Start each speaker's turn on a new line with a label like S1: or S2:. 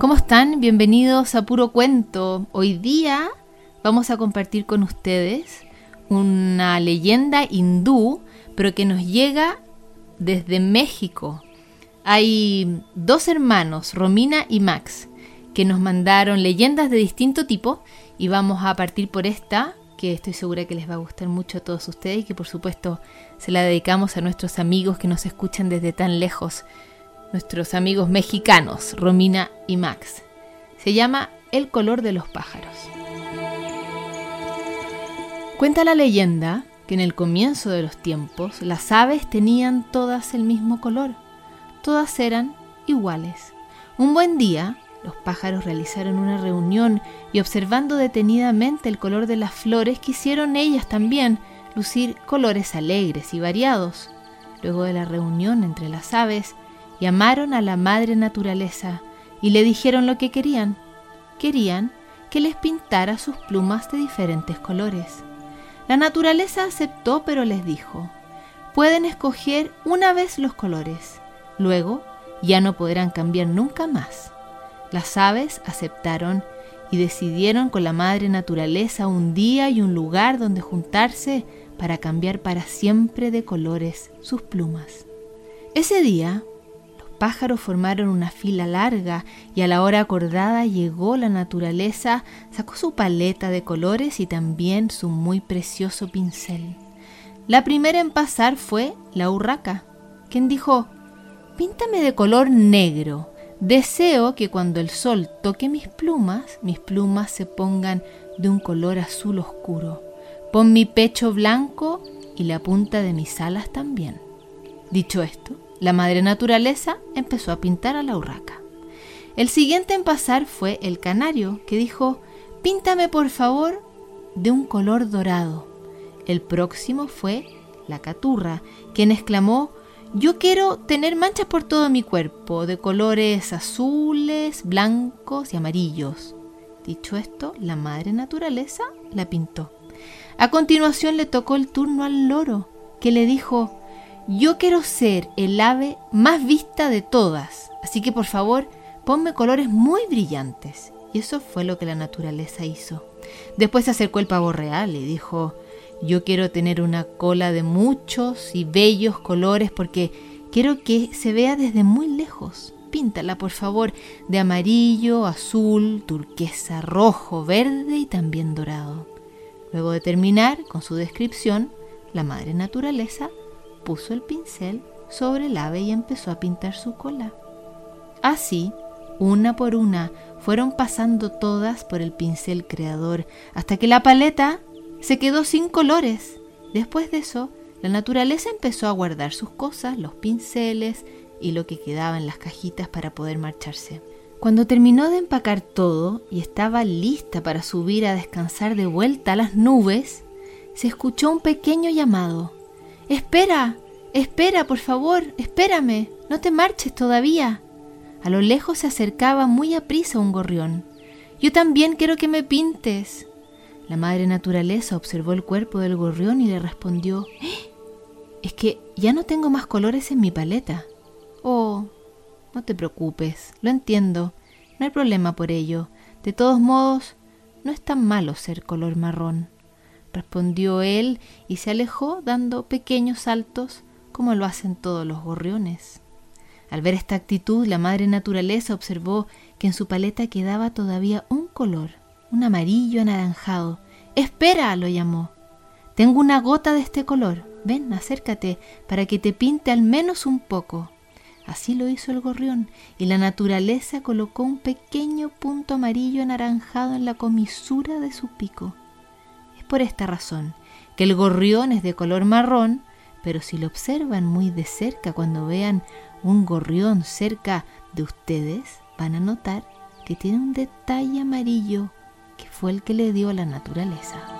S1: ¿Cómo están? Bienvenidos a Puro Cuento. Hoy día vamos a compartir con ustedes una leyenda hindú, pero que nos llega desde México. Hay dos hermanos, Romina y Max, que nos mandaron leyendas de distinto tipo y vamos a partir por esta, que estoy segura que les va a gustar mucho a todos ustedes y que por supuesto se la dedicamos a nuestros amigos que nos escuchan desde tan lejos nuestros amigos mexicanos, Romina y Max. Se llama El color de los pájaros. Cuenta la leyenda que en el comienzo de los tiempos las aves tenían todas el mismo color. Todas eran iguales. Un buen día, los pájaros realizaron una reunión y observando detenidamente el color de las flores quisieron ellas también lucir colores alegres y variados. Luego de la reunión entre las aves, llamaron a la madre naturaleza y le dijeron lo que querían. Querían que les pintara sus plumas de diferentes colores. La naturaleza aceptó, pero les dijo, pueden escoger una vez los colores, luego ya no podrán cambiar nunca más. Las aves aceptaron y decidieron con la madre naturaleza un día y un lugar donde juntarse para cambiar para siempre de colores sus plumas. Ese día pájaros formaron una fila larga y a la hora acordada llegó la naturaleza, sacó su paleta de colores y también su muy precioso pincel. La primera en pasar fue la urraca, quien dijo, Píntame de color negro. Deseo que cuando el sol toque mis plumas, mis plumas se pongan de un color azul oscuro. Pon mi pecho blanco y la punta de mis alas también. Dicho esto, la madre naturaleza empezó a pintar a la urraca. El siguiente en pasar fue el canario, que dijo, píntame por favor de un color dorado. El próximo fue la caturra, quien exclamó, yo quiero tener manchas por todo mi cuerpo, de colores azules, blancos y amarillos. Dicho esto, la madre naturaleza la pintó. A continuación le tocó el turno al loro, que le dijo, yo quiero ser el ave más vista de todas, así que por favor ponme colores muy brillantes. Y eso fue lo que la naturaleza hizo. Después se acercó el pavo real y dijo, yo quiero tener una cola de muchos y bellos colores porque quiero que se vea desde muy lejos. Píntala, por favor, de amarillo, azul, turquesa, rojo, verde y también dorado. Luego de terminar con su descripción, la madre naturaleza puso el pincel sobre el ave y empezó a pintar su cola. Así, una por una, fueron pasando todas por el pincel creador, hasta que la paleta se quedó sin colores. Después de eso, la naturaleza empezó a guardar sus cosas, los pinceles y lo que quedaba en las cajitas para poder marcharse. Cuando terminó de empacar todo y estaba lista para subir a descansar de vuelta a las nubes, se escuchó un pequeño llamado. Espera, espera, por favor, espérame, no te marches todavía. A lo lejos se acercaba muy aprisa un gorrión. Yo también quiero que me pintes. La madre naturaleza observó el cuerpo del gorrión y le respondió, ¡Eh! es que ya no tengo más colores en mi paleta. Oh, no te preocupes, lo entiendo, no hay problema por ello. De todos modos, no es tan malo ser color marrón respondió él y se alejó dando pequeños saltos como lo hacen todos los gorriones. Al ver esta actitud, la madre naturaleza observó que en su paleta quedaba todavía un color, un amarillo anaranjado. Espera, lo llamó. Tengo una gota de este color. Ven, acércate, para que te pinte al menos un poco. Así lo hizo el gorrión, y la naturaleza colocó un pequeño punto amarillo anaranjado en la comisura de su pico por esta razón, que el gorrión es de color marrón, pero si lo observan muy de cerca cuando vean un gorrión cerca de ustedes, van a notar que tiene un detalle amarillo que fue el que le dio la naturaleza.